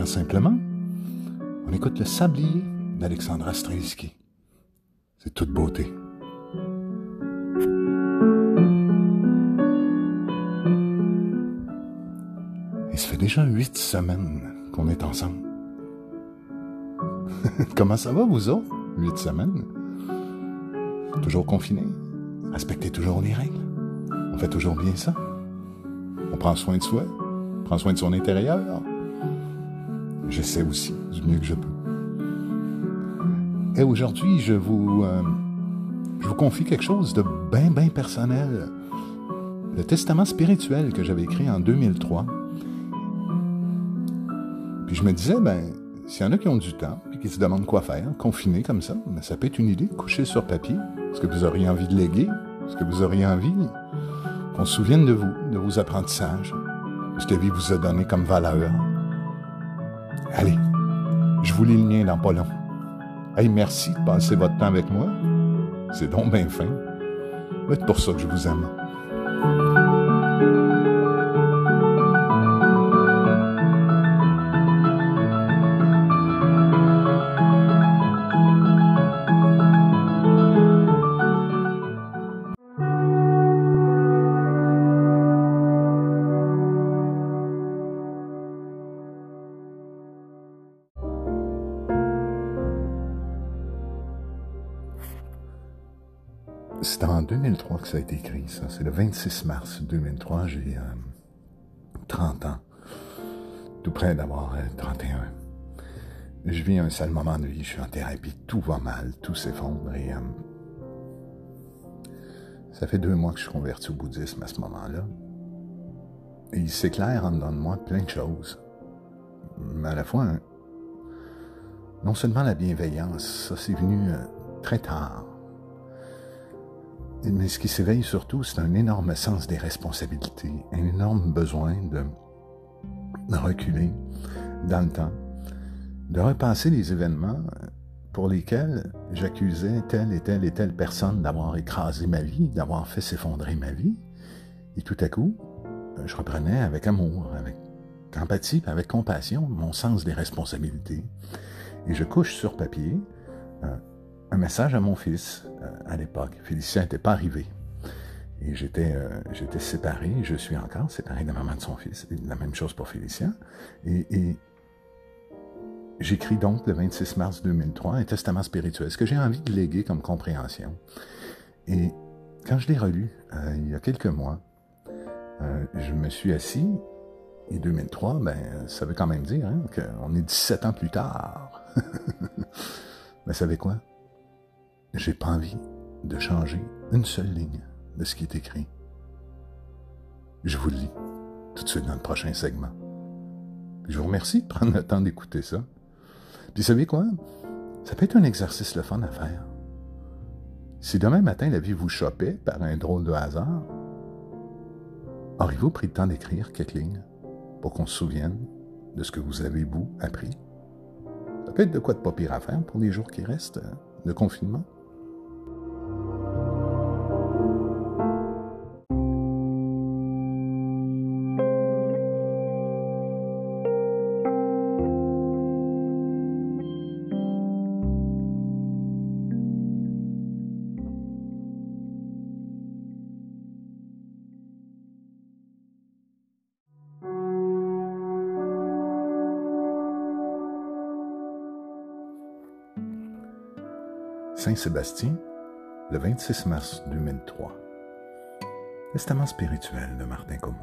Humainement Simplement. On écoute Le Sablier d'Alexandra Stravinsky. C'est toute beauté. Il se fait déjà huit semaines qu'on est ensemble. Comment ça va, vous autres? Huit semaines? Toujours confinés? Respectez toujours les règles? On fait toujours bien ça? On prend soin de soi? On prend soin de son intérieur? J'essaie aussi du mieux que je peux. Et aujourd'hui, je vous, euh, je vous confie quelque chose de bien, bien personnel. Le testament spirituel que j'avais écrit en 2003. Puis je me disais, ben, s'il y en a qui ont du temps, puis qui se demandent quoi faire, confinés comme ça, ben, ça peut être une idée, coucher sur papier. Est-ce que vous auriez envie de léguer? Est-ce que vous auriez envie qu'on se souvienne de vous, de vos apprentissages, de ce que la vie vous a donné comme valeur? Allez, je vous lis le mien dans pas long. Hey, merci de passer votre temps avec moi. C'est donc bien fin. C'est pour ça que je vous aime. Ça a été écrit, ça. C'est le 26 mars 2003. J'ai 30 ans. Tout près d'avoir 31. Je vis un sale moment de vie. Je suis en thérapie. Tout va mal. Tout s'effondre. Et ça fait deux mois que je suis converti au bouddhisme à ce moment-là. Et il s'éclaire en dedans de moi plein de choses. Mais à la fois, non seulement la bienveillance, ça c'est venu très tard. Mais ce qui s'éveille surtout, c'est un énorme sens des responsabilités, un énorme besoin de, reculer dans le temps, de repasser les événements pour lesquels j'accusais telle et telle et telle personne d'avoir écrasé ma vie, d'avoir fait s'effondrer ma vie. Et tout à coup, je reprenais avec amour, avec empathie, avec compassion mon sens des responsabilités. Et je couche sur papier euh, un message à mon fils euh, à l'époque. Félicien n'était pas arrivé. Et j'étais, euh, j'étais séparé, je suis encore séparé de la maman de son fils. la même chose pour Félicien. Et, j'écris donc le 26 mars 2003 un testament spirituel, ce que j'ai envie de léguer comme compréhension. Et quand je l'ai relu, euh, il y a quelques mois, je me suis assis, et 2003, ben, ça veut quand même dire hein, qu'on est 17 ans plus tard. Mais savez quoi? J'ai pas envie de changer une seule ligne de ce qui est écrit. Je vous le lis tout de suite dans le prochain segment. je vous remercie de prendre le temps d'écouter ça. Puis, savez quoi? Ça peut être un exercice le fun à faire. Si demain matin la vie vous chopait par un drôle de hasard, auriez-vous pris le temps d'écrire quelques lignes pour qu'on se souvienne de ce que vous avez, vous, appris? Ça peut être de quoi de pas pire à faire pour les jours qui restent de confinement.「Saint-Sébastien, le 26 mars 2003. Testament spirituel de Martin Comeau.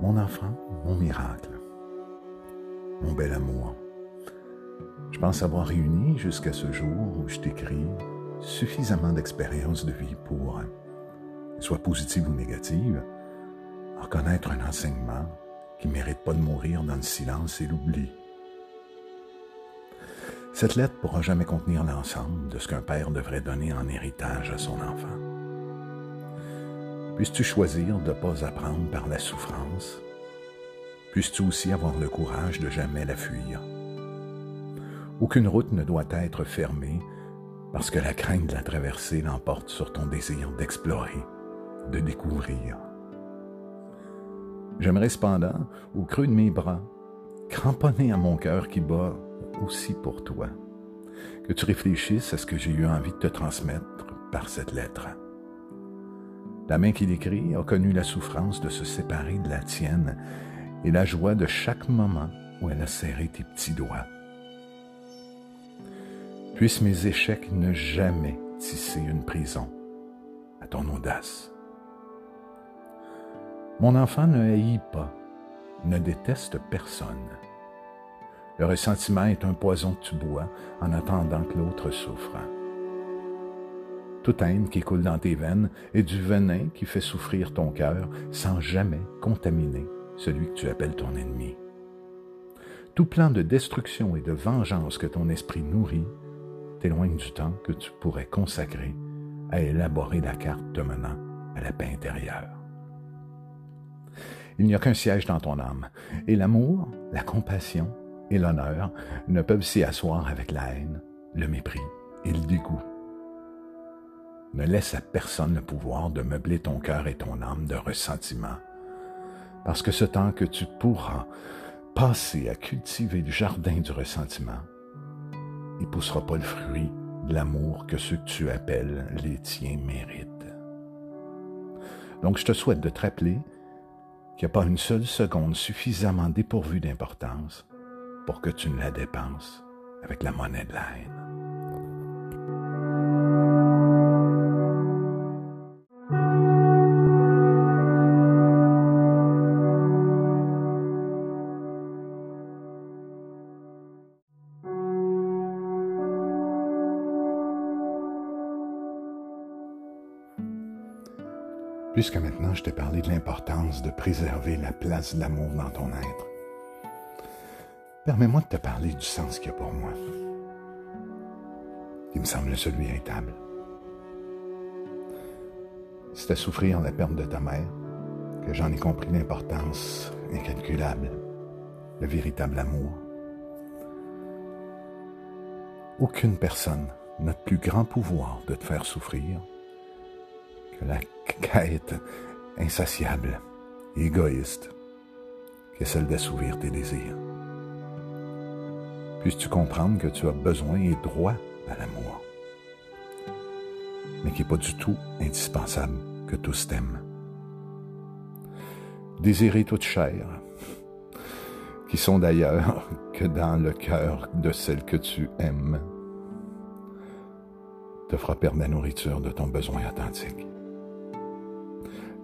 Mon enfant, mon miracle, mon bel amour. Je pense avoir réuni jusqu'à ce jour où je t'écris suffisamment d'expérience de vie pour, soit positive ou négative, reconnaître un enseignement qui ne mérite pas de mourir dans le silence et l'oubli cette lettre pourra jamais contenir l'ensemble de ce qu'un père devrait donner en héritage à son enfant. Puisses-tu choisir de ne pas apprendre par la souffrance? Puisses-tu aussi avoir le courage de jamais la fuir? Aucune route ne doit être fermée parce que la crainte de la traverser l'emporte sur ton désir d'explorer, de découvrir. J'aimerais cependant, au creux de mes bras, cramponné à mon cœur qui bat aussi pour toi, que tu réfléchisses à ce que j'ai eu envie de te transmettre par cette lettre. La main qui l'écrit a connu la souffrance de se séparer de la tienne et la joie de chaque moment où elle a serré tes petits doigts. Puissent mes échecs ne jamais tisser une prison à ton audace. Mon enfant ne haït pas, ne déteste personne. Le ressentiment est un poison que tu bois en attendant que l'autre souffre. Toute haine qui coule dans tes veines est du venin qui fait souffrir ton cœur sans jamais contaminer celui que tu appelles ton ennemi. Tout plan de destruction et de vengeance que ton esprit nourrit t'éloigne du temps que tu pourrais consacrer à élaborer la carte te menant à la paix intérieure. Il n'y a qu'un siège dans ton âme, et l'amour, la compassion et l'honneur ne peuvent s'y asseoir avec la haine, le mépris et le dégoût. Ne laisse à personne le pouvoir de meubler ton cœur et ton âme de ressentiment, parce que ce temps que tu pourras passer à cultiver le jardin du ressentiment, il poussera pas le fruit de l'amour que ceux que tu appelles les tiens méritent. Donc je te souhaite de te rappeler qu'il n'y a pas une seule seconde suffisamment dépourvue d'importance pour que tu ne la dépenses avec la monnaie de la haine. Puisque maintenant je t'ai parlé de l'importance de préserver la place de l'amour dans ton être, permets-moi de te parler du sens qu'il y a pour moi, qui me semble celui. C'est à souffrir la perte de ta mère que j'en ai compris l'importance incalculable, le véritable amour. Aucune personne n'a de plus grand pouvoir de te faire souffrir que la quête insatiable et égoïste qui est celle d'assouvir tes désirs. Puisses-tu comprendre que tu as besoin et droit à l'amour, mais qui n'est pas du tout indispensable que tous t'aiment. Désirer toute chair, qui sont d'ailleurs que dans le cœur de celle que tu aimes, te fera perdre la nourriture de ton besoin authentique.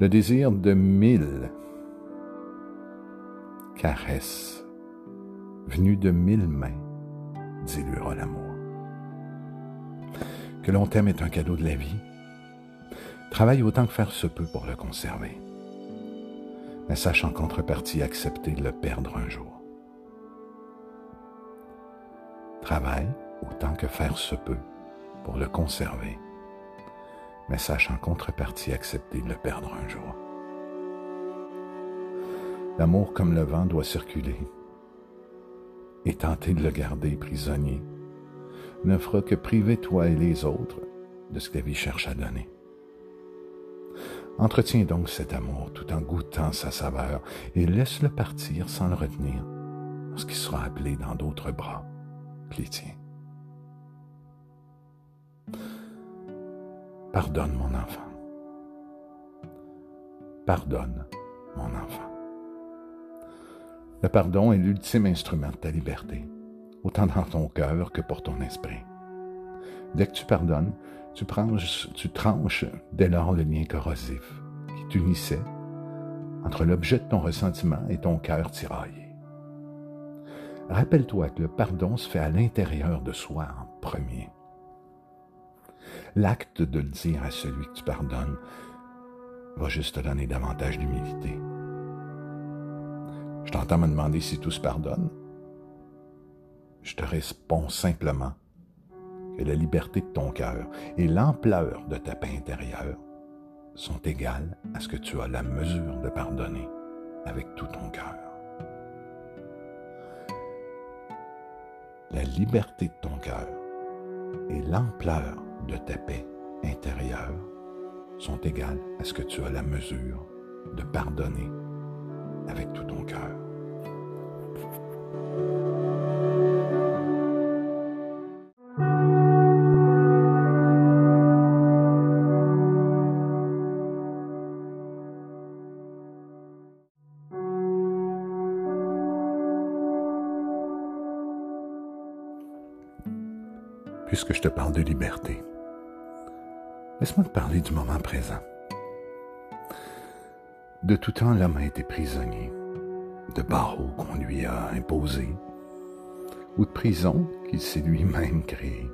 Le désir de mille caresses venues de mille mains diluera l'amour. Que l'on t'aime est un cadeau de la vie. Travaille autant que faire se peut pour le conserver. Mais sache en contrepartie accepter de le perdre un jour. Travaille autant que faire se peut pour le conserver mais sache en contrepartie accepter de le perdre un jour. L'amour comme le vent doit circuler, et tenter de le garder prisonnier ne fera que priver toi et les autres de ce que la vie cherche à donner. Entretiens donc cet amour tout en goûtant sa saveur et laisse-le partir sans le retenir lorsqu'il sera appelé dans d'autres bras que. Pardonne mon enfant. Pardonne mon enfant. Le pardon est l'ultime instrument de ta liberté, autant dans ton cœur que pour ton esprit. Dès que tu pardonnes, tu, tranches dès lors le lien corrosif qui t'unissait entre l'objet de ton ressentiment et ton cœur tiraillé. Rappelle-toi que le pardon se fait à l'intérieur de soi en premier. L'acte de le dire à celui que tu pardonnes va juste te donner davantage d'humilité. Je t'entends me demander si tout se pardonne. Je te réponds simplement que la liberté de ton cœur et l'ampleur de ta paix intérieure sont égales à ce que tu as la mesure de pardonner avec tout ton cœur. La liberté de ton cœur et l'ampleur de ta paix intérieure sont égales à ce que tu as la mesure de pardonner avec tout ton cœur. Puisque je te parle de liberté, laisse-moi te parler du moment présent. De tout temps, l'homme a été prisonnier. De barreaux qu'on lui a imposés. Ou de prisons qu'il s'est lui-même créées.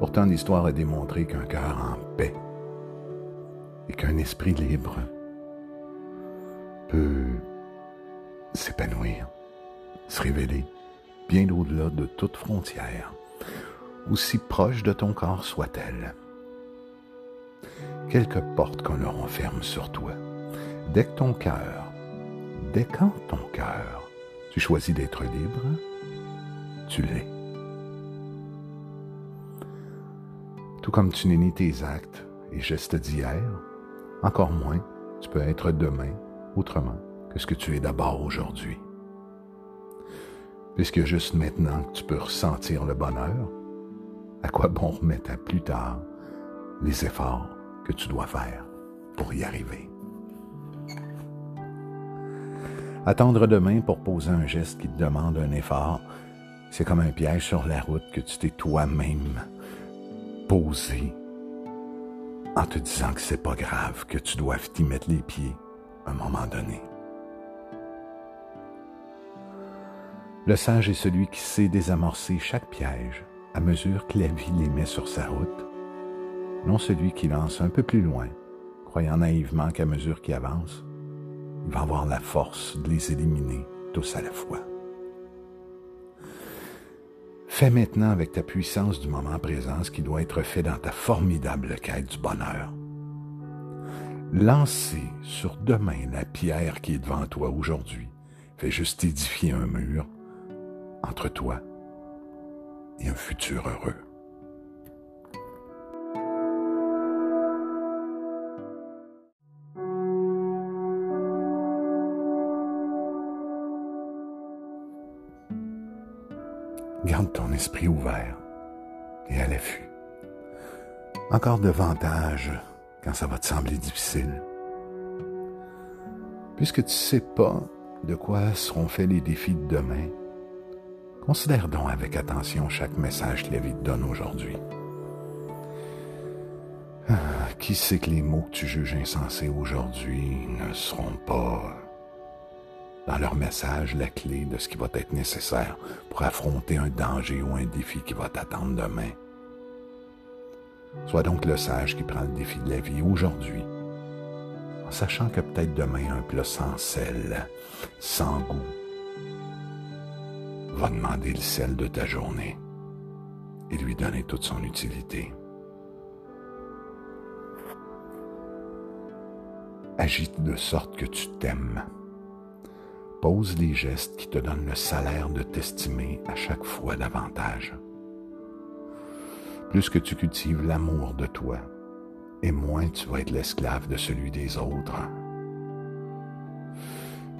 Pourtant, l'histoire a démontré qu'un cœur en paix et qu'un esprit libre peut s'épanouir, se révéler bien au-delà de toute frontière, aussi proche de ton corps soit-elle quelques portes qu'on leur enferme sur toi. Dès que ton cœur, dès quand ton cœur, tu choisis d'être libre, tu l'es. Tout comme tu n'es ni tes actes et gestes d'hier, encore moins tu peux être demain autrement que ce que tu es d'abord aujourd'hui. Puisque juste maintenant que tu peux ressentir le bonheur, à quoi bon remettre à plus tard les efforts que tu dois faire pour y arriver. Attendre demain pour poser un geste qui te demande un effort, c'est comme un piège sur la route que tu t'es toi-même posé en te disant que c'est pas grave, que tu dois t'y mettre les pieds à un moment donné. Le sage est celui qui sait désamorcer chaque piège à mesure que la vie les met sur sa route non celui qui lance un peu plus loin, croyant naïvement qu'à mesure qu'il avance, il va avoir la force de les éliminer tous à la fois. Fais maintenant avec ta puissance du moment présent ce qui doit être fait dans ta formidable quête du bonheur. Lancer sur demain la pierre qui est devant toi aujourd'hui fait juste édifier un mur entre toi et un futur heureux. Garde ton esprit ouvert et à l'affût. Encore davantage quand ça va te sembler difficile. Puisque tu ne sais pas de quoi seront faits les défis de demain, considère donc avec attention chaque message que la vie te donne aujourd'hui. Ah, qui sait que les mots que tu juges insensés aujourd'hui ne seront pas dans leur message la clé de ce qui va être nécessaire pour affronter un danger ou un défi qui va t'attendre demain. Sois donc le sage qui prend le défi de la vie aujourd'hui, en sachant que peut-être demain un plat sans sel, sans goût, va demander le sel de ta journée et lui donner toute son utilité. Agite de sorte que tu t'aimes Pose les gestes qui te donnent le salaire de t'estimer à chaque fois davantage. Plus que tu cultives l'amour de toi, et moins tu vas être l'esclave de celui des autres.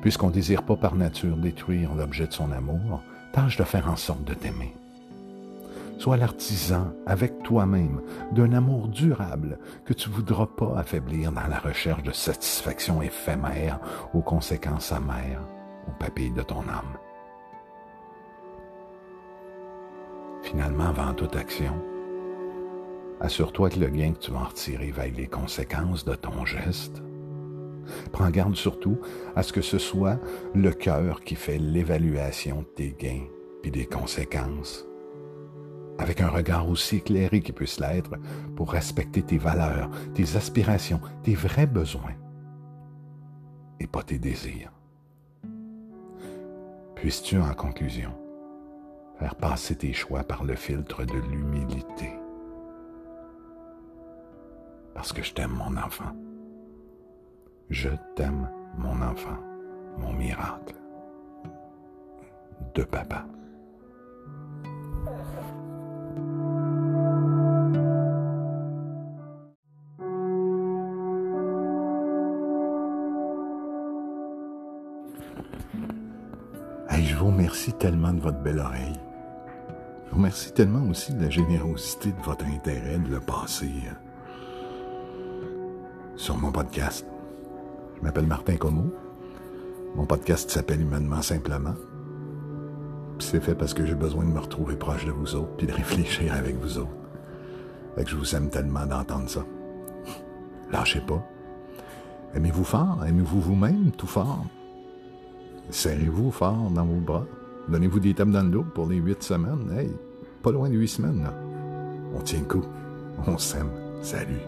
Puisqu'on ne désire pas par nature détruire l'objet de son amour, tâche de faire en sorte de t'aimer. Sois l'artisan avec toi-même d'un amour durable que tu voudras pas affaiblir dans la recherche de satisfaction éphémère aux conséquences amères au de ton âme. Finalement, avant toute action, assure-toi que le gain que tu vas en retirer vaille les conséquences de ton geste. Prends garde surtout à ce que ce soit le cœur qui fait l'évaluation de tes gains puis des conséquences, avec un regard aussi éclairé qu'il puisse l'être pour respecter tes valeurs, tes aspirations, tes vrais besoins et pas tes désirs. Puisses-tu, en conclusion, faire passer tes choix par le filtre de l'humilité? Parce que je t'aime, mon enfant. Je t'aime, mon enfant, mon miracle. De papa. Tellement de votre belle oreille. Je vous remercie tellement aussi de la générosité de votre intérêt de le passer euh, sur mon podcast. Je m'appelle Martin Como. Mon podcast s'appelle Humainement Simplement. c'est fait parce que j'ai besoin de me retrouver proche de vous autres puis de réfléchir avec vous autres. Fait que je vous aime tellement d'entendre ça. Lâchez pas. Aimez-vous fort, aimez-vous vous-même tout fort? Serrez-vous fort dans vos bras? Donnez-vous des tapes dans le dos pour les huit semaines. Hey, pas loin de huit semaines, là. On tient le coup. On s'aime. Salut.